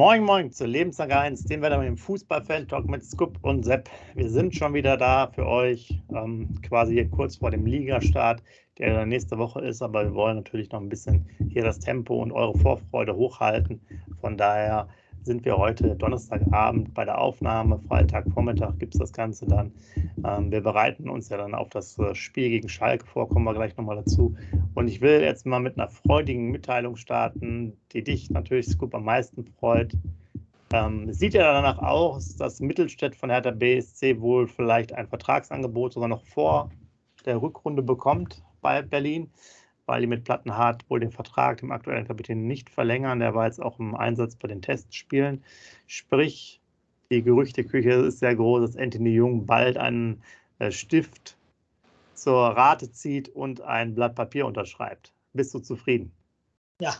Moin Moin zu Lebenslang 1, den wir mit dem Fußballfan-Talk mit Scoop und Sepp. Wir sind schon wieder da für euch, ähm, quasi hier kurz vor dem Ligastart, der nächste Woche ist, aber wir wollen natürlich noch ein bisschen hier das Tempo und eure Vorfreude hochhalten. Von daher sind wir heute Donnerstagabend bei der Aufnahme. Freitagvormittag gibt es das Ganze dann. Ähm, wir bereiten uns ja dann auf das äh, Spiel gegen Schalke vor, kommen wir gleich nochmal dazu. Und ich will jetzt mal mit einer freudigen Mitteilung starten, die dich natürlich, Scoop, am meisten freut. Ähm, sieht ja danach aus, dass Mittelstädt von Hertha BSC wohl vielleicht ein Vertragsangebot sogar noch vor der Rückrunde bekommt bei Berlin weil die mit Plattenhardt wohl den Vertrag dem aktuellen Kapitän nicht verlängern. Der war jetzt auch im Einsatz bei den Testspielen. Sprich, die Gerüchteküche ist sehr groß, dass Anthony Jung bald einen äh, Stift zur Rate zieht und ein Blatt Papier unterschreibt. Bist du zufrieden? Ja,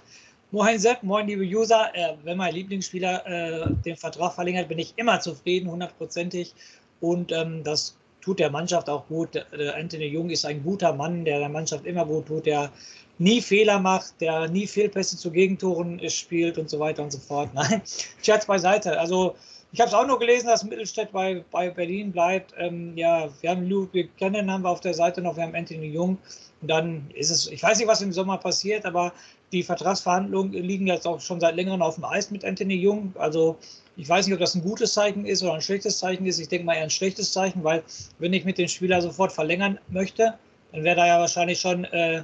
Moin Sepp, moin liebe User. Äh, wenn mein Lieblingsspieler äh, den Vertrag verlängert, bin ich immer zufrieden, hundertprozentig. Und ähm, das tut der Mannschaft auch gut. Der Anthony Jung ist ein guter Mann, der der Mannschaft immer gut tut, der nie Fehler macht, der nie Fehlpässe zu Gegentoren spielt und so weiter und so fort. Nein, Scherz beiseite. Also ich habe es auch nur gelesen, dass Mittelstädt bei, bei Berlin bleibt. Ähm, ja, wir haben Ludwig Kennen haben wir auf der Seite noch, wir haben Anthony Jung. Und dann ist es, ich weiß nicht, was im Sommer passiert, aber die Vertragsverhandlungen liegen jetzt auch schon seit längerem auf dem Eis mit Anthony Jung. Also ich weiß nicht, ob das ein gutes Zeichen ist oder ein schlechtes Zeichen ist. Ich denke mal eher ein schlechtes Zeichen, weil wenn ich mit dem Spieler sofort verlängern möchte, dann wäre da ja wahrscheinlich schon äh,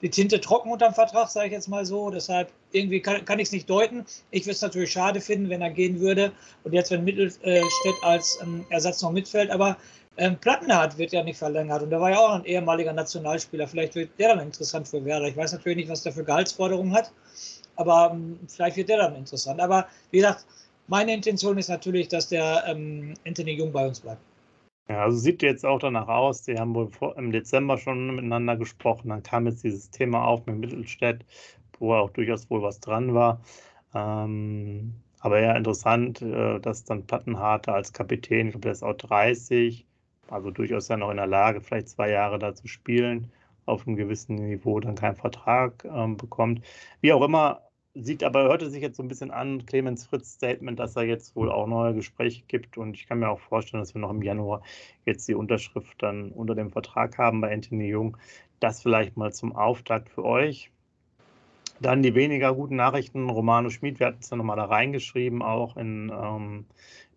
die Tinte trocken unterm Vertrag, sage ich jetzt mal so. Deshalb irgendwie kann, kann ich es nicht deuten. Ich würde es natürlich schade finden, wenn er gehen würde und jetzt, wenn Mittelstädt als ähm, Ersatz noch mitfällt. Aber ähm, Plattenhardt wird ja nicht verlängert und der war ja auch ein ehemaliger Nationalspieler. Vielleicht wird der dann interessant für Werder. Ich weiß natürlich nicht, was der für Gehaltsforderungen hat, aber ähm, vielleicht wird der dann interessant. Aber wie gesagt, meine Intention ist natürlich, dass der ähm, Anthony Jung bei uns bleibt. Ja, also sieht jetzt auch danach aus. Die haben wohl vor, im Dezember schon miteinander gesprochen. Dann kam jetzt dieses Thema auf mit Mittelstädt, wo auch durchaus wohl was dran war. Ähm, aber ja, interessant, äh, dass dann Plattenharter als Kapitän, ich glaube, der ist auch 30, also durchaus ja noch in der Lage, vielleicht zwei Jahre da zu spielen, auf einem gewissen Niveau dann keinen Vertrag ähm, bekommt. Wie auch immer, sieht aber, hörte sich jetzt so ein bisschen an, Clemens Fritz Statement, dass er jetzt wohl auch neue Gespräche gibt und ich kann mir auch vorstellen, dass wir noch im Januar jetzt die Unterschrift dann unter dem Vertrag haben bei Anthony Jung. Das vielleicht mal zum Auftakt für euch. Dann die weniger guten Nachrichten. Romano Schmid, wir hatten es ja nochmal da reingeschrieben, auch in, ähm,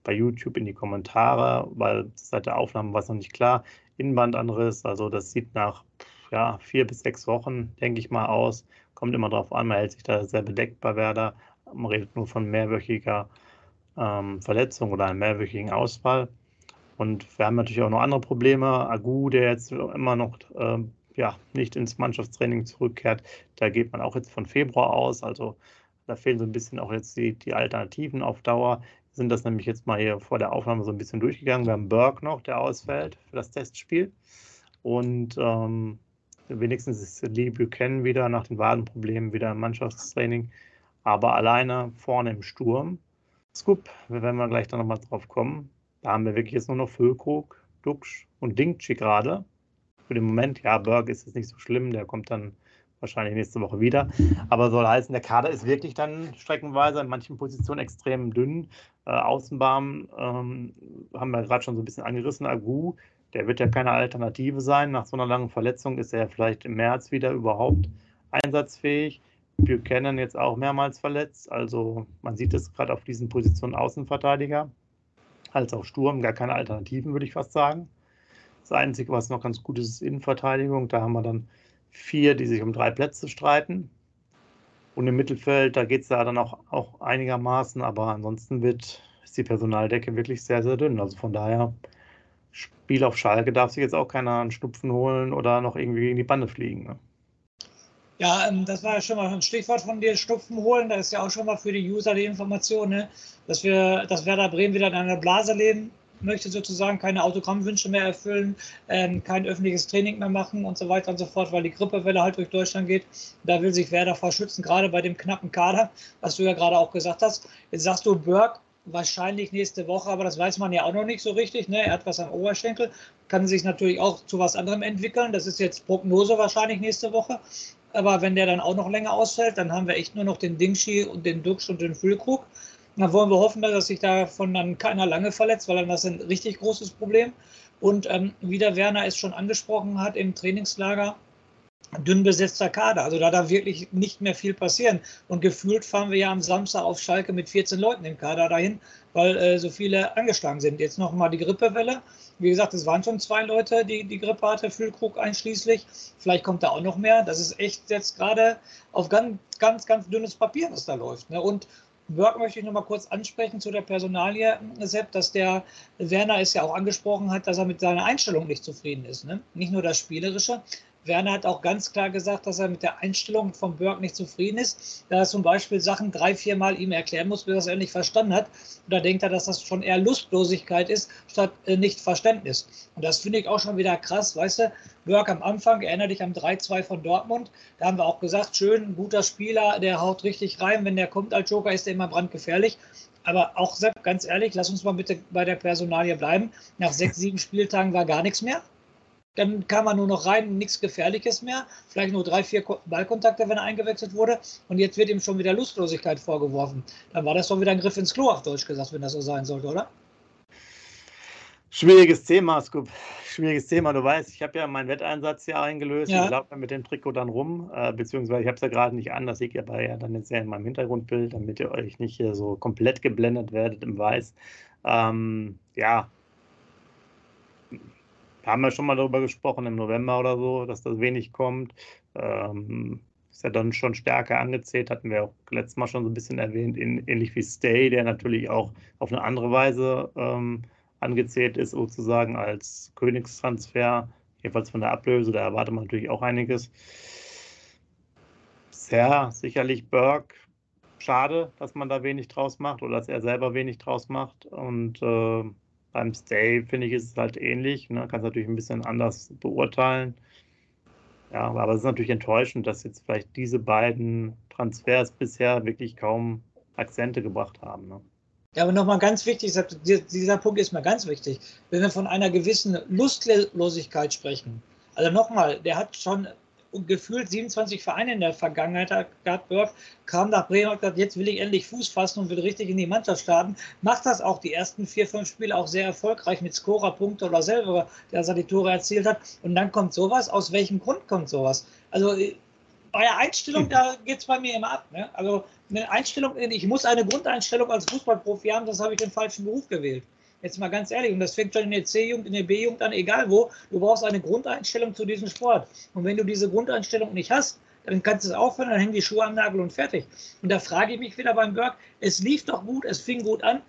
bei YouTube in die Kommentare, weil seit der Aufnahme war es noch nicht klar. Innenbandanriss, also das sieht nach ja, vier bis sechs Wochen, denke ich mal, aus. Kommt immer darauf an, man hält sich da sehr bedeckt bei Werder. Man redet nur von mehrwöchiger ähm, Verletzung oder einem mehrwöchigen Ausfall. Und wir haben natürlich auch noch andere Probleme. Agu, der jetzt immer noch ähm, ja, nicht ins Mannschaftstraining zurückkehrt, da geht man auch jetzt von Februar aus. Also da fehlen so ein bisschen auch jetzt die, die Alternativen auf Dauer sind das nämlich jetzt mal hier vor der Aufnahme so ein bisschen durchgegangen. Wir haben Burke noch, der ausfällt für das Testspiel. Und ähm, wenigstens ist Lee Buchanan wieder nach den Wadenproblemen wieder im Mannschaftstraining. Aber alleine vorne im Sturm. Scoop, wenn wir gleich da nochmal drauf kommen. Da haben wir wirklich jetzt nur noch Füllkrug, Duxch und Dingchi gerade. Für den Moment, ja, Burke ist jetzt nicht so schlimm, der kommt dann wahrscheinlich nächste Woche wieder. Aber soll heißen, der Kader ist wirklich dann streckenweise in manchen Positionen extrem dünn. Äh, Außenbahn ähm, haben wir gerade schon so ein bisschen angerissen. Agu, der wird ja keine Alternative sein. Nach so einer langen Verletzung ist er vielleicht im März wieder überhaupt einsatzfähig. Buchanan jetzt auch mehrmals verletzt. Also man sieht es gerade auf diesen Positionen Außenverteidiger als auch Sturm. Gar keine Alternativen, würde ich fast sagen. Das Einzige, was noch ganz gut ist, ist Innenverteidigung. Da haben wir dann vier, die sich um drei Plätze streiten. Und im Mittelfeld, da geht es ja dann auch, auch einigermaßen, aber ansonsten wird, ist die Personaldecke wirklich sehr, sehr dünn. Also von daher, Spiel auf Schalke darf sich jetzt auch keiner einen Schnupfen holen oder noch irgendwie gegen die Bande fliegen. Ne? Ja, ähm, das war ja schon mal ein Stichwort von dir, Schnupfen holen. Da ist ja auch schon mal für die User die Information, ne? dass wir, dass Werder Bremen wieder in einer Blase leben möchte sozusagen keine Autogrammwünsche mehr erfüllen, ähm, kein öffentliches Training mehr machen und so weiter und so fort, weil die Grippewelle halt durch Deutschland geht. Da will sich Werder vor schützen, gerade bei dem knappen Kader, was du ja gerade auch gesagt hast. Jetzt sagst du, Burke wahrscheinlich nächste Woche, aber das weiß man ja auch noch nicht so richtig. Ne? Er hat was am Oberschenkel, kann sich natürlich auch zu was anderem entwickeln. Das ist jetzt Prognose wahrscheinlich nächste Woche. Aber wenn der dann auch noch länger ausfällt, dann haben wir echt nur noch den Dingshi und den Dux und den Füllkrug. Dann wollen wir hoffen, dass sich davon dann keiner lange verletzt, weil dann das ein richtig großes Problem. Und ähm, wie der Werner es schon angesprochen hat im Trainingslager, dünn besetzter Kader. Also da darf wirklich nicht mehr viel passieren. Und gefühlt fahren wir ja am Samstag auf Schalke mit 14 Leuten im Kader dahin, weil äh, so viele angeschlagen sind. Jetzt nochmal die Grippewelle. Wie gesagt, es waren schon zwei Leute, die die Grippe hatte, Füllkrug einschließlich. Vielleicht kommt da auch noch mehr. Das ist echt jetzt gerade auf ganz, ganz, ganz dünnes Papier, was da läuft. Ne? Und Burke möchte ich noch mal kurz ansprechen zu der Personalie, Sepp, dass der Werner es ja auch angesprochen hat, dass er mit seiner Einstellung nicht zufrieden ist. Ne? Nicht nur das Spielerische, Werner hat auch ganz klar gesagt, dass er mit der Einstellung von Burke nicht zufrieden ist, da er zum Beispiel Sachen drei, vier Mal ihm erklären muss, bis er es endlich verstanden hat. Und da denkt er, dass das schon eher Lustlosigkeit ist, statt äh, Nichtverständnis. Und das finde ich auch schon wieder krass, weißt du, Burke am Anfang, erinnere dich am 3-2 von Dortmund, da haben wir auch gesagt, schön, guter Spieler, der haut richtig rein, wenn der kommt als Joker, ist der immer brandgefährlich. Aber auch, Sepp, ganz ehrlich, lass uns mal bitte bei der Personalie bleiben. Nach sechs, sieben Spieltagen war gar nichts mehr. Dann kam er nur noch rein, nichts Gefährliches mehr. Vielleicht nur drei, vier Ballkontakte, wenn er eingewechselt wurde. Und jetzt wird ihm schon wieder Lustlosigkeit vorgeworfen. Dann war das doch wieder ein Griff ins Klo, auf Deutsch gesagt, wenn das so sein sollte, oder? Schwieriges Thema, Scoop. Schwieriges Thema. Du weißt, ich habe ja meinen Wetteinsatz hier eingelöst. Ja. Ich laufe mit dem Trikot dann rum, äh, beziehungsweise ich habe es ja gerade nicht an. Das seht ihr aber ja dann jetzt ja in meinem Hintergrundbild, damit ihr euch nicht hier so komplett geblendet werdet im Weiß. Ähm, ja, haben wir schon mal darüber gesprochen im November oder so, dass das wenig kommt. Ähm, ist ja dann schon stärker angezählt, hatten wir auch letztes Mal schon so ein bisschen erwähnt, in, ähnlich wie Stay, der natürlich auch auf eine andere Weise ähm, angezählt ist, sozusagen als Königstransfer, jedenfalls von der Ablöse, da erwartet man natürlich auch einiges. Bisher sicherlich Burke, schade, dass man da wenig draus macht oder dass er selber wenig draus macht und äh, beim Stay finde ich, ist es halt ähnlich. Ne? Kann es natürlich ein bisschen anders beurteilen. Ja, aber es ist natürlich enttäuschend, dass jetzt vielleicht diese beiden Transfers bisher wirklich kaum Akzente gebracht haben. Ne? Ja, aber nochmal ganz wichtig, dieser Punkt ist mir ganz wichtig. Wenn wir von einer gewissen Lustlosigkeit sprechen, also nochmal, der hat schon gefühlt 27 Vereine in der Vergangenheit gehabt, kam nach Bremen und gesagt, jetzt will ich endlich Fuß fassen und will richtig in die Mannschaft starten. Macht das auch die ersten vier, fünf Spiele auch sehr erfolgreich mit Scorer-Punkte oder selber, der seine Tore erzielt hat. Und dann kommt sowas. Aus welchem Grund kommt sowas? Also äh, bei der Einstellung, da geht es bei mir immer ab. Ne? Also eine Einstellung, ich muss eine Grundeinstellung als Fußballprofi haben, das habe ich den falschen Beruf gewählt. Jetzt mal ganz ehrlich, und das fängt schon in der C-Jugend, in der B-Jugend an, egal wo, du brauchst eine Grundeinstellung zu diesem Sport. Und wenn du diese Grundeinstellung nicht hast, dann kannst du es aufhören, dann hängen die Schuhe am Nagel und fertig. Und da frage ich mich wieder beim Berg, es lief doch gut, es fing gut an.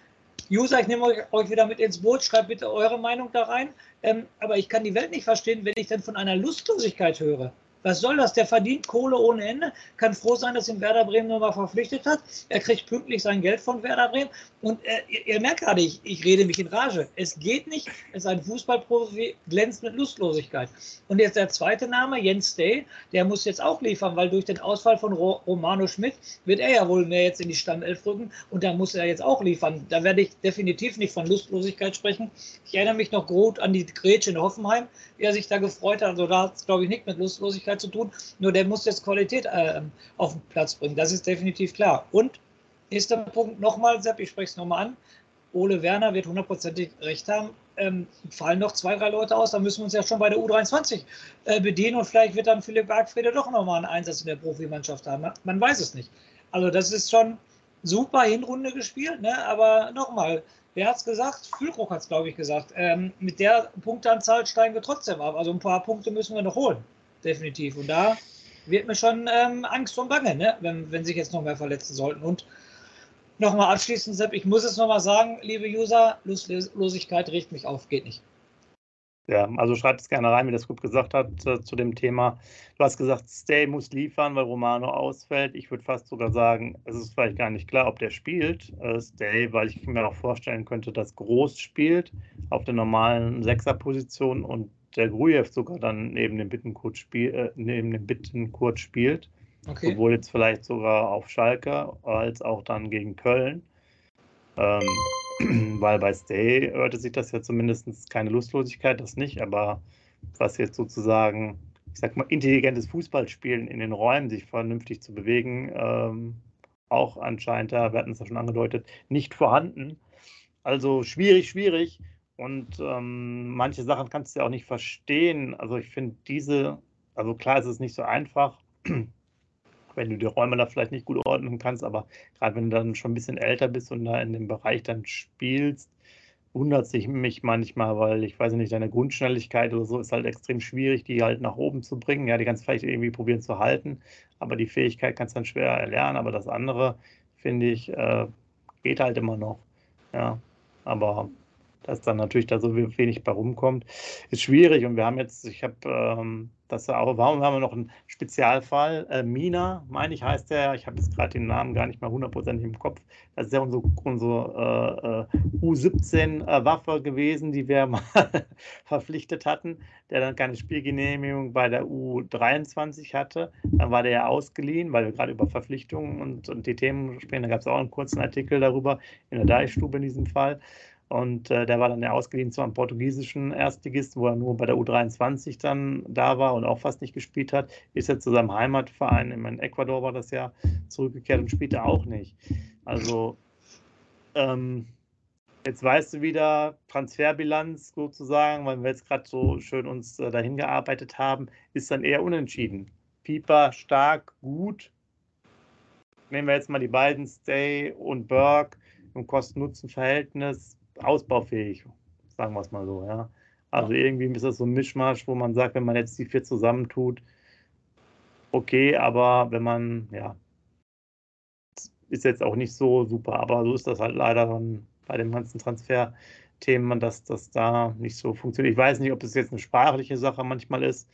User, ich nehme euch wieder mit ins Boot, schreibt bitte eure Meinung da rein. Ähm, aber ich kann die Welt nicht verstehen, wenn ich dann von einer Lustlosigkeit höre. Was soll das? Der verdient Kohle ohne Ende, kann froh sein, dass ihn Werder Bremen nochmal verpflichtet hat. Er kriegt pünktlich sein Geld von Werder Bremen. Und äh, ihr, ihr, merkt gerade, ich, ich rede mich in Rage. Es geht nicht. Es ist ein Fußballprofi, glänzt mit Lustlosigkeit. Und jetzt der zweite Name, Jens Day, der muss jetzt auch liefern, weil durch den Ausfall von Romano Schmidt wird er ja wohl mehr jetzt in die Stammelf rücken. Und da muss er jetzt auch liefern. Da werde ich definitiv nicht von Lustlosigkeit sprechen. Ich erinnere mich noch gut an die Grätsche in Hoffenheim, wie er sich da gefreut hat. Also da hat es, glaube ich, nicht mit Lustlosigkeit Möglichkeit zu tun. Nur der muss jetzt Qualität äh, auf den Platz bringen. Das ist definitiv klar. Und nächster Punkt nochmal, Sepp, ich spreche es nochmal an. Ole Werner wird hundertprozentig recht haben. Ähm, fallen noch zwei, drei Leute aus, dann müssen wir uns ja schon bei der U23 äh, bedienen und vielleicht wird dann Philipp Bergfriede doch nochmal einen Einsatz in der Profimannschaft haben. Man weiß es nicht. Also das ist schon super Hinrunde gespielt, ne? aber nochmal, wer hat es gesagt? Füllkrug hat es, glaube ich, gesagt. Ähm, mit der Punkteanzahl steigen wir trotzdem ab. Also ein paar Punkte müssen wir noch holen definitiv. Und da wird mir schon ähm, Angst und Bange, ne? wenn, wenn sich jetzt noch mehr verletzen sollten. Und nochmal abschließend, Sepp, ich muss es nochmal sagen, liebe User, Lustlosigkeit riecht mich auf, geht nicht. Ja, also schreibt es gerne rein, wie das gut gesagt hat äh, zu dem Thema. Du hast gesagt, Stay muss liefern, weil Romano ausfällt. Ich würde fast sogar sagen, es ist vielleicht gar nicht klar, ob der spielt, äh, Stay, weil ich mir auch vorstellen könnte, dass Groß spielt auf der normalen Sechserposition und der Grujew sogar dann neben dem Bittenkurt, spiel, äh, neben dem Bittenkurt spielt. Okay. Sowohl jetzt vielleicht sogar auf Schalke als auch dann gegen Köln. Ähm, weil bei Stay hörte sich das ja zumindest keine Lustlosigkeit, das nicht, aber was jetzt sozusagen, ich sag mal, intelligentes Fußballspielen in den Räumen, sich vernünftig zu bewegen, ähm, auch anscheinend, ja, wir hatten es ja schon angedeutet, nicht vorhanden. Also schwierig, schwierig. Und ähm, manche Sachen kannst du ja auch nicht verstehen. Also ich finde diese, also klar ist es nicht so einfach, wenn du die Räume da vielleicht nicht gut ordnen kannst, aber gerade wenn du dann schon ein bisschen älter bist und da in dem Bereich dann spielst, wundert sich mich manchmal, weil ich weiß nicht, deine Grundschnelligkeit oder so ist halt extrem schwierig, die halt nach oben zu bringen. Ja, die kannst du vielleicht irgendwie probieren zu halten, aber die Fähigkeit kannst du dann schwer erlernen. Aber das andere, finde ich, äh, geht halt immer noch. Ja, aber dass dann natürlich da so wenig bei rumkommt, ist schwierig. Und wir haben jetzt, ich habe ähm, das auch, warum haben wir noch einen Spezialfall? Äh, Mina, meine ich, heißt der, ich habe jetzt gerade den Namen gar nicht mehr hundertprozentig im Kopf. Das ist ja unsere, unsere äh, äh U17-Waffe gewesen, die wir mal verpflichtet hatten, der dann keine Spielgenehmigung bei der U23 hatte. Dann war der ja ausgeliehen, weil wir gerade über Verpflichtungen und, und die Themen sprechen. Da gab es auch einen kurzen Artikel darüber, in der Deichstube in diesem Fall. Und äh, der war dann ja ausgeliehen zu einem portugiesischen Erstligisten, wo er nur bei der U23 dann da war und auch fast nicht gespielt hat. Ist jetzt zu seinem Heimatverein, in Ecuador war das ja, zurückgekehrt und spielte auch nicht. Also, ähm, jetzt weißt du wieder, Transferbilanz sozusagen, weil wir jetzt gerade so schön uns äh, dahin gearbeitet haben, ist dann eher unentschieden. Pieper stark, gut. Nehmen wir jetzt mal die beiden, Stay und Burke im Kosten-Nutzen-Verhältnis ausbaufähig, sagen wir es mal so, ja. Also irgendwie ist das so ein Mischmasch, wo man sagt, wenn man jetzt die vier zusammentut, okay, aber wenn man, ja, ist jetzt auch nicht so super, aber so ist das halt leider dann bei den ganzen Transferthemen, dass das da nicht so funktioniert. Ich weiß nicht, ob es jetzt eine sprachliche Sache manchmal ist,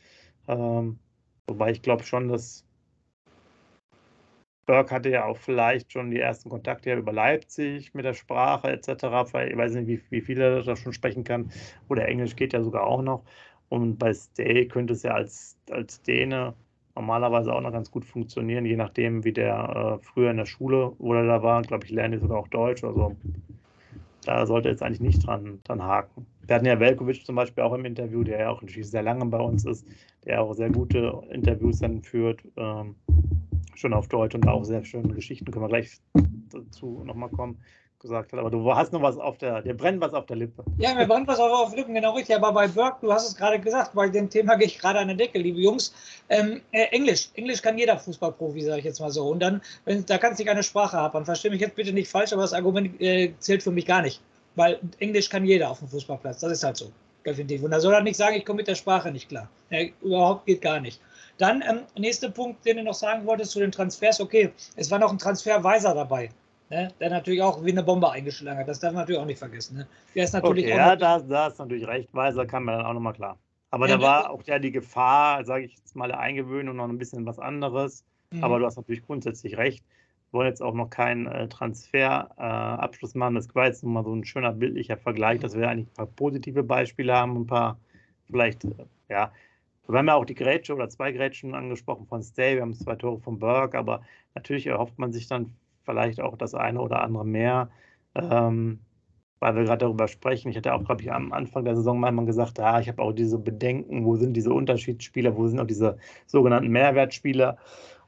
ähm, wobei ich glaube schon, dass Burke hatte ja auch vielleicht schon die ersten Kontakte über Leipzig mit der Sprache etc. Ich weiß nicht, wie, wie viel er da schon sprechen kann. Oder Englisch geht ja sogar auch noch. Und bei Stay könnte es ja als, als Däne normalerweise auch noch ganz gut funktionieren, je nachdem, wie der äh, früher in der Schule, wo er da war, glaube ich, lernt er sogar auch Deutsch. Also da sollte jetzt eigentlich nicht dran, dran haken. Wir hatten ja Velkovic zum Beispiel auch im Interview, der ja auch sehr lange bei uns ist, der auch sehr gute Interviews dann führt. Ähm, schon auf Deutsch und auch sehr schöne Geschichten, können wir gleich dazu nochmal kommen, gesagt hat. Aber du hast noch was auf der, dir brennt was auf der Lippe. Ja, mir brennt was auf, auf Lippen, genau richtig. Aber bei Burke, du hast es gerade gesagt, bei dem Thema gehe ich gerade an der Decke, liebe Jungs. Ähm, äh, Englisch, Englisch kann jeder Fußballprofi, sage ich jetzt mal so. Und dann, wenn, da kannst du keine Sprache haben. Verstehe mich jetzt bitte nicht falsch, aber das Argument äh, zählt für mich gar nicht. Weil Englisch kann jeder auf dem Fußballplatz. Das ist halt so. Definitiv. Und da soll er nicht sagen, ich komme mit der Sprache nicht klar. Ja, überhaupt geht gar nicht. Dann ähm, nächster Punkt, den du noch sagen wolltest zu den Transfers. Okay, es war noch ein Transferweiser dabei. Ne, der natürlich auch wie eine Bombe eingeschlagen hat. Das darf man natürlich auch nicht vergessen. Ne? Der ist natürlich okay, ja, da, da ist natürlich recht. Weiser kann man dann auch nochmal klar. Aber ja, da war auch ja die Gefahr, sage ich jetzt mal, der Eingewöhnung noch ein bisschen was anderes. Mhm. Aber du hast natürlich grundsätzlich recht. Wir wollen jetzt auch noch keinen äh, Transferabschluss äh, machen. Das war jetzt nochmal so ein schöner bildlicher Vergleich, dass wir eigentlich ein paar positive Beispiele haben, ein paar vielleicht, äh, ja, wir haben ja auch die Grätsche oder zwei Grätschen angesprochen von Stay, wir haben zwei Tore von Burke, aber natürlich erhofft man sich dann vielleicht auch das eine oder andere mehr, ähm, weil wir gerade darüber sprechen. Ich hatte auch, glaube ich, am Anfang der Saison mal gesagt, ja, ich habe auch diese Bedenken, wo sind diese Unterschiedsspieler, wo sind auch diese sogenannten Mehrwertspieler.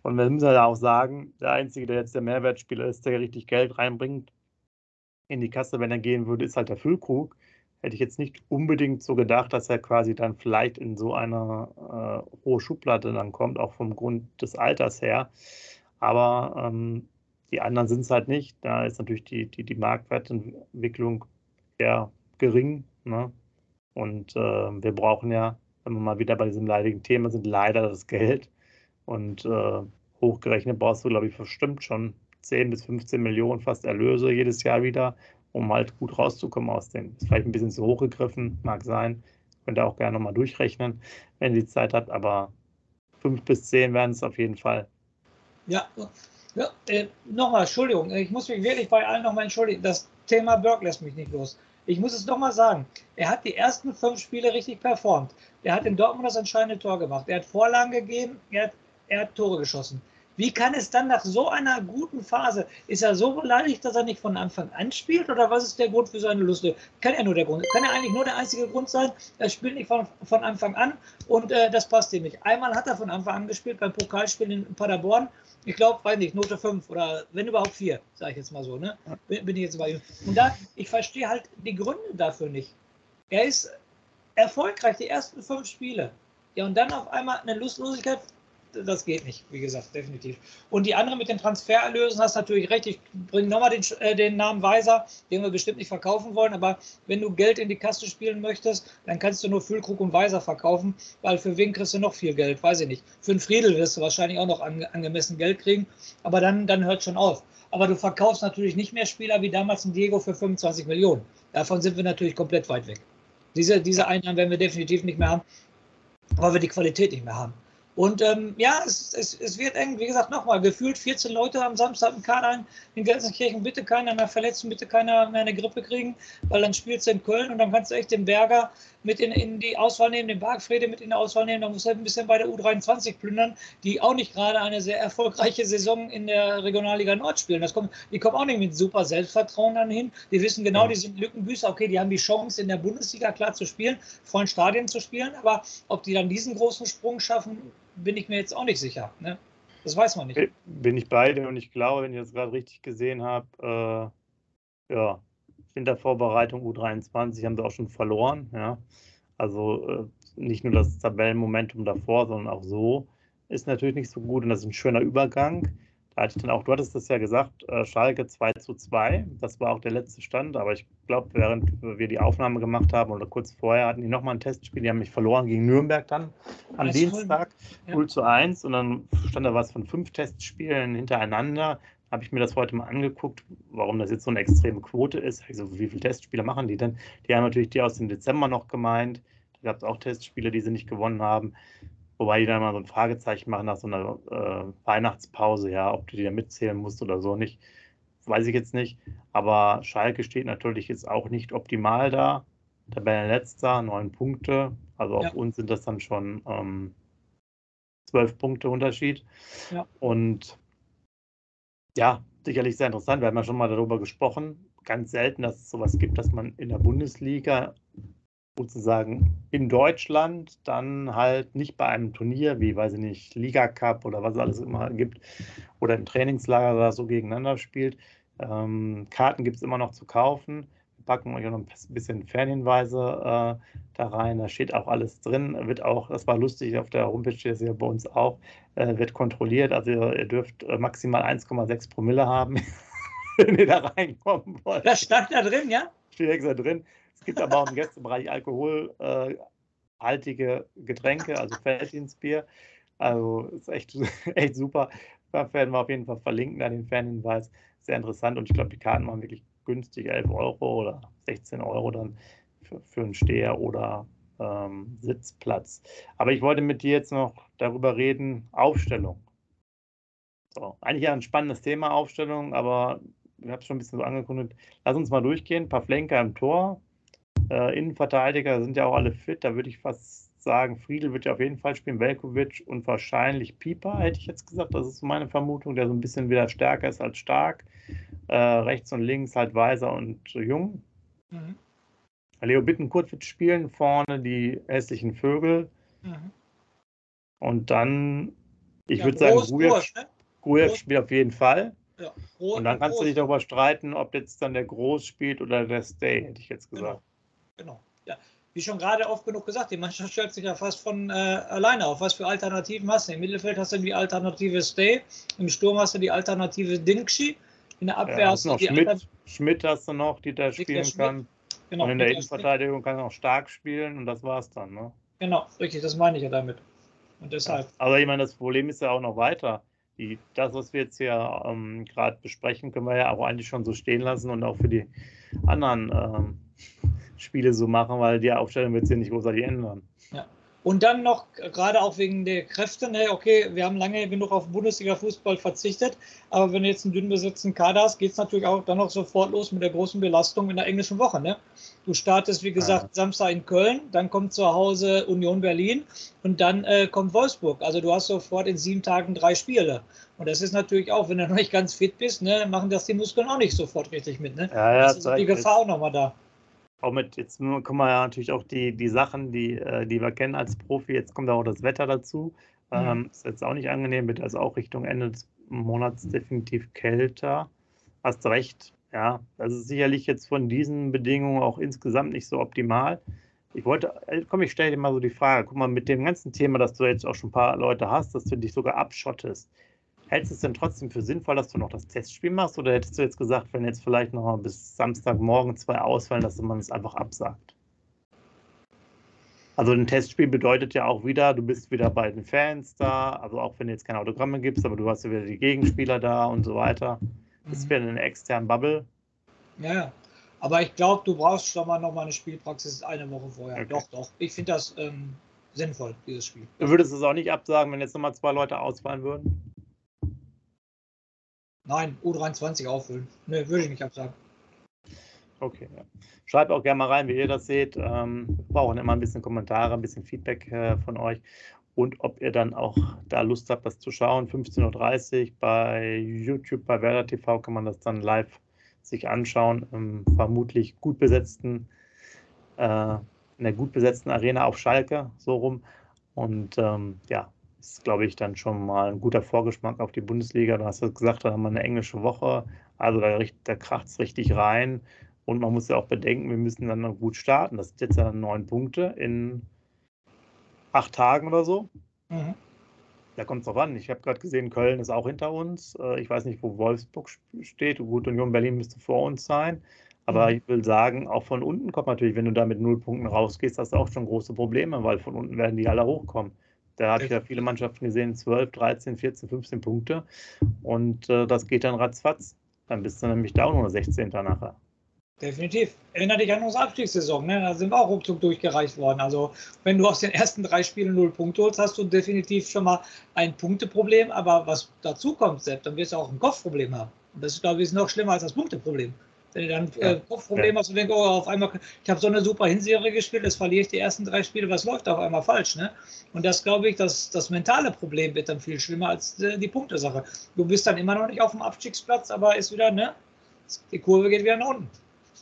Und wir müssen ja auch sagen, der Einzige, der jetzt der Mehrwertspieler ist, der richtig Geld reinbringt in die Kasse, wenn er gehen würde, ist halt der Füllkrug hätte ich jetzt nicht unbedingt so gedacht, dass er quasi dann vielleicht in so eine äh, hohe Schublade dann kommt, auch vom Grund des Alters her. Aber ähm, die anderen sind es halt nicht. Da ist natürlich die, die, die Marktwertentwicklung eher gering. Ne? Und äh, wir brauchen ja, wenn wir mal wieder bei diesem leidigen Thema sind, leider das Geld. Und äh, hochgerechnet brauchst du, glaube ich, bestimmt schon 10 bis 15 Millionen fast Erlöse jedes Jahr wieder, um halt gut rauszukommen aus dem. Ist vielleicht ein bisschen zu hoch gegriffen, mag sein. Könnt ihr auch gerne nochmal durchrechnen, wenn ihr die Zeit habt, aber fünf bis zehn werden es auf jeden Fall. Ja, ja äh, nochmal, Entschuldigung, ich muss mich wirklich bei allen nochmal entschuldigen. Das Thema Burke lässt mich nicht los. Ich muss es nochmal sagen. Er hat die ersten fünf Spiele richtig performt. Er hat in Dortmund das entscheidende Tor gemacht. Er hat Vorlagen gegeben, er hat, er hat Tore geschossen. Wie kann es dann nach so einer guten Phase, ist er so beleidigt, dass er nicht von Anfang an spielt oder was ist der Grund für seine Lust? Kann er nur der Grund, kann er eigentlich nur der einzige Grund sein, er spielt nicht von, von Anfang an und äh, das passt ihm nicht. Einmal hat er von Anfang an gespielt beim Pokalspiel in Paderborn, ich glaube, weiß nicht, Note 5 oder wenn überhaupt 4, sage ich jetzt mal so, ne? Bin, bin ich jetzt bei ihm. Und da, ich verstehe halt die Gründe dafür nicht. Er ist erfolgreich die ersten fünf Spiele. Ja, und dann auf einmal eine Lustlosigkeit, das geht nicht, wie gesagt, definitiv. Und die andere mit den Transfererlösen hast natürlich recht. Ich bringe nochmal den, äh, den Namen Weiser, den wir bestimmt nicht verkaufen wollen. Aber wenn du Geld in die Kasse spielen möchtest, dann kannst du nur Füllkrug und Weiser verkaufen, weil für wen kriegst du noch viel Geld? Weiß ich nicht. Für einen Friedel wirst du wahrscheinlich auch noch an, angemessen Geld kriegen. Aber dann, dann hört schon auf. Aber du verkaufst natürlich nicht mehr Spieler wie damals ein Diego für 25 Millionen. Davon sind wir natürlich komplett weit weg. Diese, diese Einnahmen werden wir definitiv nicht mehr haben, weil wir die Qualität nicht mehr haben. Und ähm, ja, es, es, es wird eng. Wie gesagt, nochmal, gefühlt 14 Leute am Samstag im Kader in Gelsenkirchen. Bitte keiner mehr verletzen, bitte keiner mehr eine Grippe kriegen, weil dann spielst du in Köln und dann kannst du echt den Berger mit in, in die Auswahl nehmen, den Bargfrede mit in die Auswahl nehmen. Dann du halt ein bisschen bei der U23 plündern, die auch nicht gerade eine sehr erfolgreiche Saison in der Regionalliga Nord spielen. Das kommt, die kommen auch nicht mit super Selbstvertrauen dann hin. Die wissen genau, die sind Lückenbüßer. Okay, die haben die Chance, in der Bundesliga klar zu spielen, vollen Stadien zu spielen. Aber ob die dann diesen großen Sprung schaffen, bin ich mir jetzt auch nicht sicher. Ne? Das weiß man nicht. Bin ich beide und ich glaube, wenn ich das gerade richtig gesehen habe, äh, ja, Wintervorbereitung U23 haben sie auch schon verloren. Ja. Also äh, nicht nur das Tabellenmomentum davor, sondern auch so ist natürlich nicht so gut und das ist ein schöner Übergang. Da hatte ich dann auch, du hattest das ja gesagt, äh, Schalke 2 zu 2. Das war auch der letzte Stand, aber ich glaube, während wir die Aufnahme gemacht haben oder kurz vorher hatten die nochmal ein Testspiel, die haben mich verloren gegen Nürnberg dann am Dienstag, ja. 0 zu 1 und dann stand da was von fünf Testspielen hintereinander. Habe ich mir das heute mal angeguckt, warum das jetzt so eine extreme Quote ist. Also, wie viele Testspiele machen die denn? Die haben natürlich die aus dem Dezember noch gemeint. Da gab es auch Testspiele, die sie nicht gewonnen haben. Wobei die dann mal so ein Fragezeichen machen nach so einer äh, Weihnachtspause, ja, ob du die da mitzählen musst oder so nicht, weiß ich jetzt nicht. Aber Schalke steht natürlich jetzt auch nicht optimal da. Tabellenletzter, neun Punkte. Also auf ja. uns sind das dann schon ähm, zwölf Punkte Unterschied. Ja. Und ja, sicherlich sehr interessant. Wir haben ja schon mal darüber gesprochen. Ganz selten, dass es sowas gibt, dass man in der Bundesliga sozusagen in Deutschland dann halt nicht bei einem Turnier wie, weiß ich nicht, Liga Cup oder was es alles immer gibt oder im Trainingslager oder so gegeneinander spielt. Ähm, Karten gibt es immer noch zu kaufen. Wir packen euch noch ein bisschen Fernhinweise äh, da rein. Da steht auch alles drin. Wird auch, das war lustig, auf der Homepage steht es ja bei uns auch, wird kontrolliert. Also ihr, dürft äh, maximal 1,6 Promille haben, wenn ihr da reinkommen wollt. Das stand da drin, ja? Steht extra drin. Es gibt aber auch im Gästebereich alkoholhaltige Getränke, also Felddienstbier. Also ist echt, echt super. Da werden wir auf jeden Fall verlinken, da den Fanhinweis. Sehr interessant und ich glaube, die Karten waren wirklich günstig, 11 Euro oder 16 Euro dann für, für einen Steher oder ähm, Sitzplatz. Aber ich wollte mit dir jetzt noch darüber reden, Aufstellung. So, eigentlich ja ein spannendes Thema, Aufstellung, aber ich habe es schon ein bisschen so angekündigt. Lass uns mal durchgehen. Ein paar Flenker im Tor, äh, Innenverteidiger sind ja auch alle fit. Da würde ich fast sagen, Friedel wird ja auf jeden Fall spielen, Velkovic und wahrscheinlich Pieper, hätte ich jetzt gesagt. Das ist so meine Vermutung, der so ein bisschen wieder stärker ist als stark. Äh, rechts und links halt Weiser und Jung. Mhm. Leo Bittenkurt wird spielen, vorne die hässlichen Vögel. Mhm. Und dann, ich ja, würde sagen, Grujew ne? spielt auf jeden Fall. Ja, und dann kannst groß. du dich darüber streiten, ob jetzt dann der Groß spielt oder der Stay, hätte ich jetzt genau. gesagt. Genau. Genau. Ja. Wie schon gerade oft genug gesagt, die Mannschaft stellt sich ja fast von äh, alleine auf. Was für Alternativen hast du? Im Mittelfeld hast du die Alternative Stay, im Sturm hast du die Alternative Dinkshi, in der Abwehr ja, hast du die Schmidt, Alter Schmidt hast du noch, die da spielen kann. Genau, und in der Innenverteidigung kann er auch stark spielen und das war's dann. Ne? Genau, richtig, das meine ich ja damit. Und deshalb. Aber ich meine, das Problem ist ja auch noch weiter. Die, das, was wir jetzt hier ähm, gerade besprechen, können wir ja auch eigentlich schon so stehen lassen und auch für die anderen ähm, Spiele so machen, weil die Aufstellung wird sich nicht großartig ändern. Und dann noch, gerade auch wegen der Kräfte, ne, okay, wir haben lange genug auf Bundesliga-Fußball verzichtet, aber wenn du jetzt einen dünn besetzten Kader hast, geht es natürlich auch dann noch sofort los mit der großen Belastung in der englischen Woche. Ne? Du startest, wie gesagt, ja. Samstag in Köln, dann kommt zu Hause Union Berlin und dann äh, kommt Wolfsburg. Also du hast sofort in sieben Tagen drei Spiele. Und das ist natürlich auch, wenn du noch nicht ganz fit bist, ne, machen das die Muskeln auch nicht sofort richtig mit. Ne? Ja, ja, das ist die Gefahr auch nochmal da auch mit, jetzt kommen wir ja natürlich auch die, die Sachen, die, äh, die wir kennen als Profi, jetzt kommt auch das Wetter dazu. Mhm. Ähm, ist jetzt auch nicht angenehm, wird also auch Richtung Ende des Monats definitiv kälter. Hast recht, ja. Das ist sicherlich jetzt von diesen Bedingungen auch insgesamt nicht so optimal. Ich wollte, äh, komm, ich stelle dir mal so die Frage, guck mal, mit dem ganzen Thema, dass du jetzt auch schon ein paar Leute hast, dass du dich sogar abschottest, Hältst du es denn trotzdem für sinnvoll, dass du noch das Testspiel machst? Oder hättest du jetzt gesagt, wenn jetzt vielleicht noch mal bis Samstagmorgen zwei ausfallen, dass man es einfach absagt? Also ein Testspiel bedeutet ja auch wieder, du bist wieder bei den Fans da, also auch wenn du jetzt keine Autogramme gibst, aber du hast ja wieder die Gegenspieler da und so weiter. Das ist mhm. wieder eine externe Bubble. Ja, aber ich glaube, du brauchst schon mal noch mal eine Spielpraxis eine Woche vorher. Okay. Doch, doch. Ich finde das ähm, sinnvoll, dieses Spiel. Du würdest es auch nicht absagen, wenn jetzt nochmal zwei Leute ausfallen würden? Nein, U23 auffüllen. Ne, würde ich nicht absagen. Okay, ja. Schreibt auch gerne mal rein, wie ihr das seht. Ähm, wir brauchen immer ein bisschen Kommentare, ein bisschen Feedback äh, von euch und ob ihr dann auch da Lust habt, das zu schauen. 15.30 Uhr bei YouTube, bei Werder TV kann man das dann live sich anschauen. Im vermutlich gut besetzten, äh, in der gut besetzten Arena auf Schalke, so rum. Und ähm, ja, ist, glaube ich, dann schon mal ein guter Vorgeschmack auf die Bundesliga. Du hast ja gesagt, da haben wir eine englische Woche. Also da, da kracht es richtig rein. Und man muss ja auch bedenken, wir müssen dann noch gut starten. Das sind jetzt ja neun Punkte in acht Tagen oder so. Mhm. Da kommt es drauf an. Ich habe gerade gesehen, Köln ist auch hinter uns. Äh, ich weiß nicht, wo Wolfsburg steht. Gut, Union Berlin müsste vor uns sein. Aber mhm. ich will sagen, auch von unten kommt natürlich, wenn du da mit null Punkten rausgehst, hast du auch schon große Probleme, weil von unten werden die alle hochkommen. Da habe ich ja viele Mannschaften gesehen, 12, 13, 14, 15 Punkte. Und äh, das geht dann ratzfatz. Dann bist du nämlich da auch nur 16. nachher. Definitiv. Erinnere dich an unsere Abstiegssaison. Ne? Da sind wir auch ruckzuck durchgereicht worden. Also, wenn du aus den ersten drei Spielen null Punkte holst, hast du definitiv schon mal ein Punkteproblem. Aber was dazu kommt, Sepp, dann wirst du auch ein Kopfproblem haben. Und das ist, glaube ich, noch schlimmer als das Punkteproblem. Wenn du dann äh, Kopfproblem ja. hast und denkst, oh, auf einmal, ich habe so eine super Hinserie gespielt, jetzt verliere ich die ersten drei Spiele, was läuft auf einmal falsch, ne? Und das glaube ich, das, das mentale Problem wird dann viel schlimmer als äh, die Punktesache. Du bist dann immer noch nicht auf dem Abstiegsplatz, aber ist wieder, ne? Die Kurve geht wieder nach unten.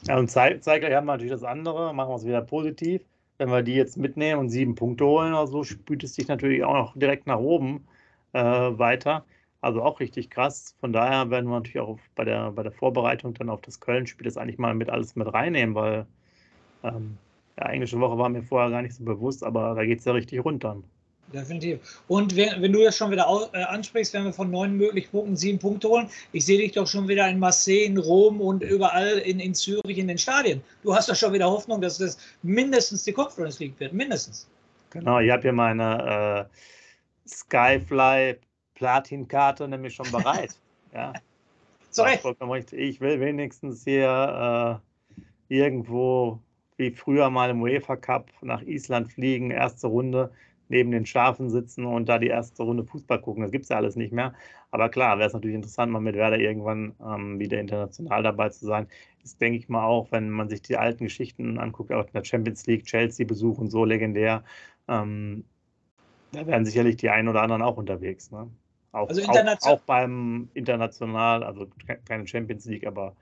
Ja, und Zeitgleich haben wir natürlich das andere, machen wir es wieder positiv. Wenn wir die jetzt mitnehmen und sieben Punkte holen oder so, spült es sich natürlich auch noch direkt nach oben äh, weiter. Also auch richtig krass. Von daher werden wir natürlich auch bei der, bei der Vorbereitung dann auf das Köln-Spiel das eigentlich mal mit alles mit reinnehmen, weil ähm, ja, englische Woche war mir vorher gar nicht so bewusst, aber da geht es ja richtig runter. Definitiv. Und wenn, wenn du das schon wieder aus, äh, ansprichst, wenn wir von neun möglichen Punkten sieben Punkte holen, ich sehe dich doch schon wieder in Marseille, in Rom und überall in, in Zürich in den Stadien. Du hast doch schon wieder Hoffnung, dass das mindestens die Conference League wird. Mindestens. Genau, ich habe hier meine äh, Skyfly Platinkarte nämlich schon bereit. ja. Zu Recht. Ich will wenigstens hier äh, irgendwo wie früher mal im UEFA Cup nach Island fliegen, erste Runde neben den Schafen sitzen und da die erste Runde Fußball gucken. Das gibt es ja alles nicht mehr. Aber klar, wäre es natürlich interessant, mal mit Werder irgendwann ähm, wieder international dabei zu sein. Ist, denke ich mal, auch, wenn man sich die alten Geschichten anguckt, auch in der Champions League, Chelsea-Besuch und so legendär. Ähm, da werden sicherlich die einen oder anderen auch unterwegs. Ne? Auch, also auch, auch, beim international, also keine Champions League, aber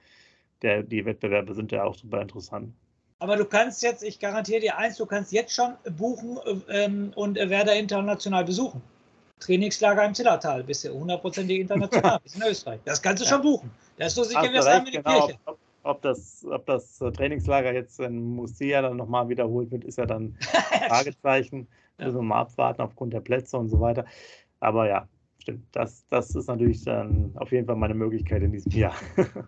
der, die Wettbewerbe sind ja auch super interessant. Aber du kannst jetzt, ich garantiere dir eins, du kannst jetzt schon buchen ähm, und Werder international besuchen. Trainingslager im Zillertal, bist du hundertprozentig international, bist in Österreich. Das kannst du ja. schon buchen. Das ist so sicher, wir haben in genau, Kirche. Ob, ob, das, ob das Trainingslager jetzt in Musia dann nochmal wiederholt wird, ist ja dann Fragezeichen. ja. Müssen wir mal abwarten aufgrund der Plätze und so weiter. Aber ja, stimmt. Das, das ist natürlich dann auf jeden Fall meine Möglichkeit in diesem Jahr.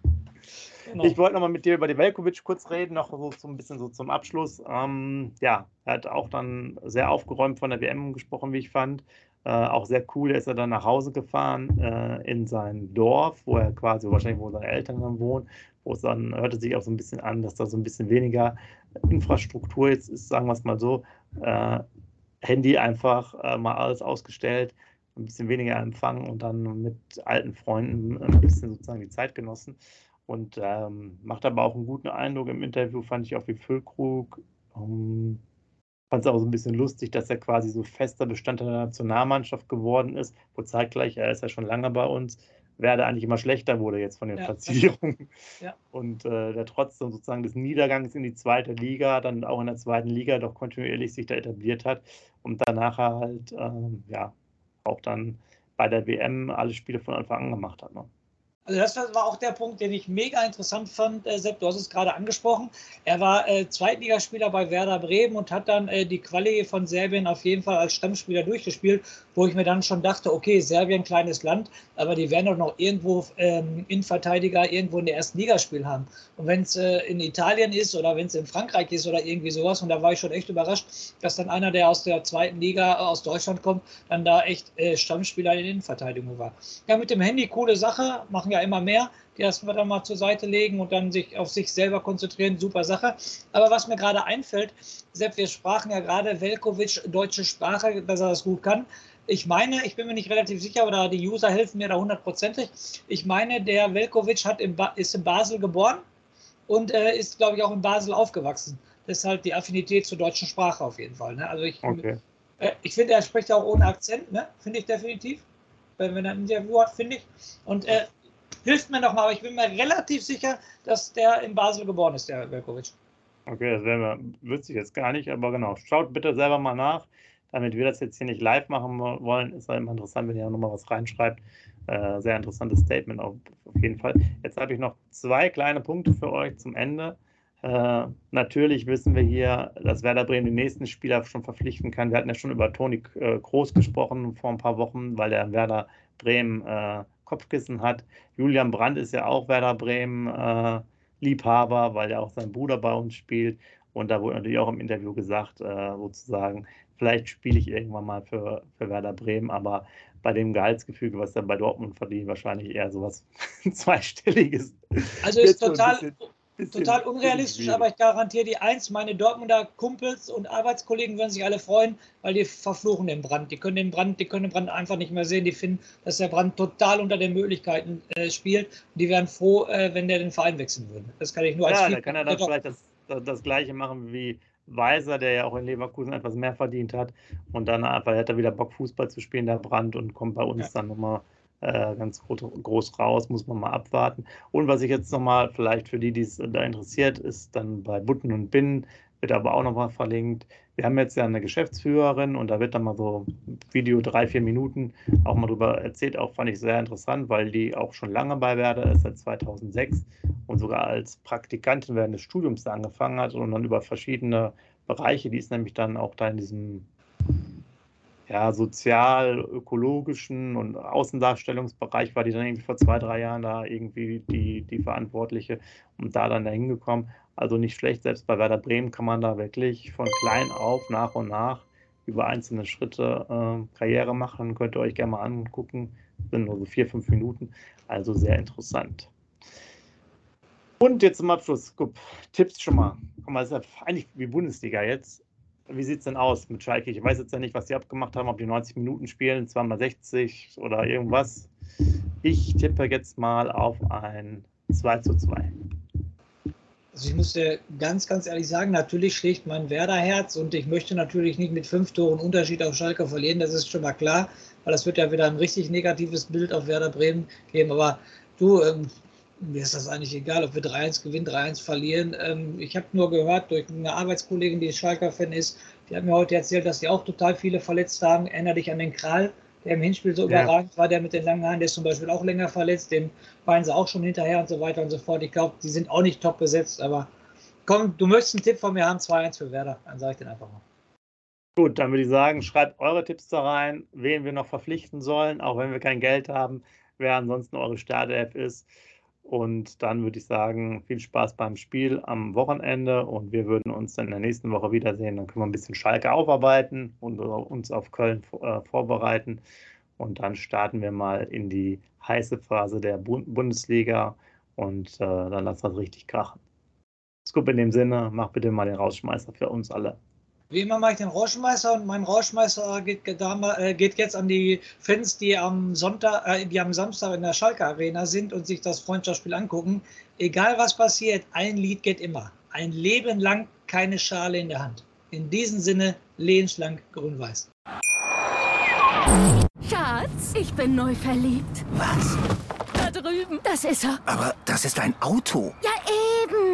Genau. Ich wollte nochmal mit dir über die Velkovic kurz reden, noch so, so ein bisschen so zum Abschluss. Ähm, ja, er hat auch dann sehr aufgeräumt von der WM gesprochen, wie ich fand. Äh, auch sehr cool ist er dann nach Hause gefahren äh, in sein Dorf, wo er quasi wahrscheinlich, wo seine Eltern dann wohnen, wo es dann hörte sich auch so ein bisschen an, dass da so ein bisschen weniger Infrastruktur jetzt ist, sagen wir es mal so. Äh, Handy einfach äh, mal alles ausgestellt, ein bisschen weniger empfangen und dann mit alten Freunden ein bisschen sozusagen die Zeit genossen. Und ähm, macht aber auch einen guten Eindruck im Interview, fand ich auch wie Füllkrug. Ähm, fand es auch so ein bisschen lustig, dass er quasi so fester Bestandteil der Nationalmannschaft geworden ist, wo zeitgleich, er ist ja schon lange bei uns, werde eigentlich immer schlechter wurde jetzt von den ja, Platzierungen. Ja. Und äh, der trotzdem sozusagen des Niedergangs in die zweite Liga, dann auch in der zweiten Liga doch kontinuierlich sich da etabliert hat und danach halt, ähm, ja, auch dann bei der WM alle Spiele von Anfang an gemacht hat. Ne? Also das war auch der Punkt, den ich mega interessant fand, äh, Sepp, du hast es gerade angesprochen. Er war äh, Zweitligaspieler bei Werder Bremen und hat dann äh, die Quali von Serbien auf jeden Fall als Stammspieler durchgespielt, wo ich mir dann schon dachte, okay, Serbien, kleines Land, aber die werden doch noch irgendwo ähm, Innenverteidiger irgendwo in der ersten Liga spielen haben. Und wenn es äh, in Italien ist oder wenn es in Frankreich ist oder irgendwie sowas, und da war ich schon echt überrascht, dass dann einer, der aus der zweiten Liga äh, aus Deutschland kommt, dann da echt äh, Stammspieler in der Innenverteidigung war. Ja, mit dem Handy coole Sache, machen ja immer mehr. Wir dann mal zur Seite legen und dann sich auf sich selber konzentrieren. Super Sache. Aber was mir gerade einfällt, Sepp, wir sprachen ja gerade Velkovic deutsche Sprache, dass er das gut kann. Ich meine, ich bin mir nicht relativ sicher, oder die User helfen mir da hundertprozentig. Ich meine, der Velkovic hat in ist in Basel geboren und äh, ist, glaube ich, auch in Basel aufgewachsen. Deshalb die Affinität zur deutschen Sprache auf jeden Fall. Ne? Also ich, okay. äh, ich finde, er spricht auch ohne Akzent, ne? finde ich definitiv. Wenn, wenn er ein Interview hat, finde ich. Und äh, hilft mir nochmal, aber ich bin mir relativ sicher, dass der in Basel geboren ist, der Velkovic. Okay, das wäre, wüsste ich jetzt gar nicht, aber genau. Schaut bitte selber mal nach. Damit wir das jetzt hier nicht live machen wollen, ist es immer interessant, wenn ihr nochmal was reinschreibt. Äh, sehr interessantes Statement auf, auf jeden Fall. Jetzt habe ich noch zwei kleine Punkte für euch zum Ende. Äh, natürlich wissen wir hier, dass Werder Bremen die nächsten Spieler schon verpflichten kann. Wir hatten ja schon über Toni äh, Groß gesprochen vor ein paar Wochen, weil der Werder Bremen äh, Kopfkissen hat. Julian Brandt ist ja auch Werder Bremen äh, Liebhaber, weil er auch sein Bruder bei uns spielt. Und da wurde natürlich auch im Interview gesagt, äh, sozusagen, vielleicht spiele ich irgendwann mal für, für Werder Bremen, aber bei dem Gehaltsgefüge, was er bei Dortmund verdient, wahrscheinlich eher sowas zweistelliges. Also ist total, Total unrealistisch, aber ich garantiere die eins, meine Dortmunder Kumpels und Arbeitskollegen würden sich alle freuen, weil die verfluchen den Brand. Die können den Brand, die können den Brand einfach nicht mehr sehen. Die finden, dass der Brand total unter den Möglichkeiten äh, spielt. Und die wären froh, äh, wenn der den Verein wechseln würde. Das kann ich nur als Ja, da kann er dann vielleicht das, das, das, Gleiche machen wie Weiser, der ja auch in Leverkusen etwas mehr verdient hat. Und dann einfach hat er wieder Bock, Fußball zu spielen, der Brand, und kommt bei uns ja. dann nochmal äh, ganz groß raus, muss man mal abwarten. Und was ich jetzt nochmal, vielleicht für die, die es da interessiert, ist dann bei Butten und Binnen, wird aber auch nochmal verlinkt. Wir haben jetzt ja eine Geschäftsführerin und da wird dann mal so Video drei, vier Minuten auch mal drüber erzählt. Auch fand ich sehr interessant, weil die auch schon lange bei Werder ist, seit 2006 und sogar als Praktikantin während des Studiums angefangen hat und dann über verschiedene Bereiche, die ist nämlich dann auch da in diesem ja, sozial-ökologischen und Außendarstellungsbereich war die dann irgendwie vor zwei, drei Jahren da irgendwie die, die Verantwortliche und da dann dahin gekommen. Also nicht schlecht, selbst bei Werder Bremen kann man da wirklich von klein auf nach und nach über einzelne Schritte äh, Karriere machen. Könnt ihr euch gerne mal angucken. Sind nur so vier, fünf Minuten. Also sehr interessant. Und jetzt zum Abschluss, Guck, Tipps schon mal. Guck mal, ist ja eigentlich wie Bundesliga jetzt wie sieht es denn aus mit Schalke? Ich weiß jetzt ja nicht, was sie abgemacht haben, ob die 90 Minuten spielen, zweimal 60 oder irgendwas. Ich tippe jetzt mal auf ein 2 zu 2. Also ich muss dir ganz, ganz ehrlich sagen, natürlich schlägt mein Werder-Herz und ich möchte natürlich nicht mit fünf Toren Unterschied auf Schalke verlieren, das ist schon mal klar, weil das wird ja wieder ein richtig negatives Bild auf Werder Bremen geben. Aber du, ähm, mir ist das eigentlich egal, ob wir 3-1 gewinnen, 3-1 verlieren. Ähm, ich habe nur gehört durch eine Arbeitskollegin, die Schalker-Fan ist, die hat mir heute erzählt, dass die auch total viele verletzt haben. Erinner dich an den Krall, der im Hinspiel so ja. überragend war, der mit den langen Haaren, der ist zum Beispiel auch länger verletzt, dem weinen sie auch schon hinterher und so weiter und so fort. Ich glaube, die sind auch nicht top besetzt, aber komm, du möchtest einen Tipp von mir haben, 2-1 für Werder, dann sage ich den einfach mal. Gut, dann würde ich sagen, schreibt eure Tipps da rein, wen wir noch verpflichten sollen, auch wenn wir kein Geld haben, wer ansonsten eure Startelf ist. Und dann würde ich sagen, viel Spaß beim Spiel am Wochenende und wir würden uns dann in der nächsten Woche wiedersehen. Dann können wir ein bisschen Schalke aufarbeiten und uns auf Köln äh, vorbereiten. Und dann starten wir mal in die heiße Phase der Bundesliga und äh, dann lassen wir es richtig krachen. Scoop in dem Sinne, mach bitte mal den Rausschmeißer für uns alle. Wie immer mache ich den Rauschmeister und mein Rauschmeister geht, äh, geht, jetzt an die Fans, die am Sonntag, äh, die am Samstag in der Schalke Arena sind und sich das Freundschaftsspiel angucken. Egal was passiert, ein Lied geht immer. Ein Leben lang keine Schale in der Hand. In diesem Sinne, lebenslang grün-weiß. Schatz, ich bin neu verliebt. Was? Da drüben. Das ist er. Aber das ist ein Auto. Ja,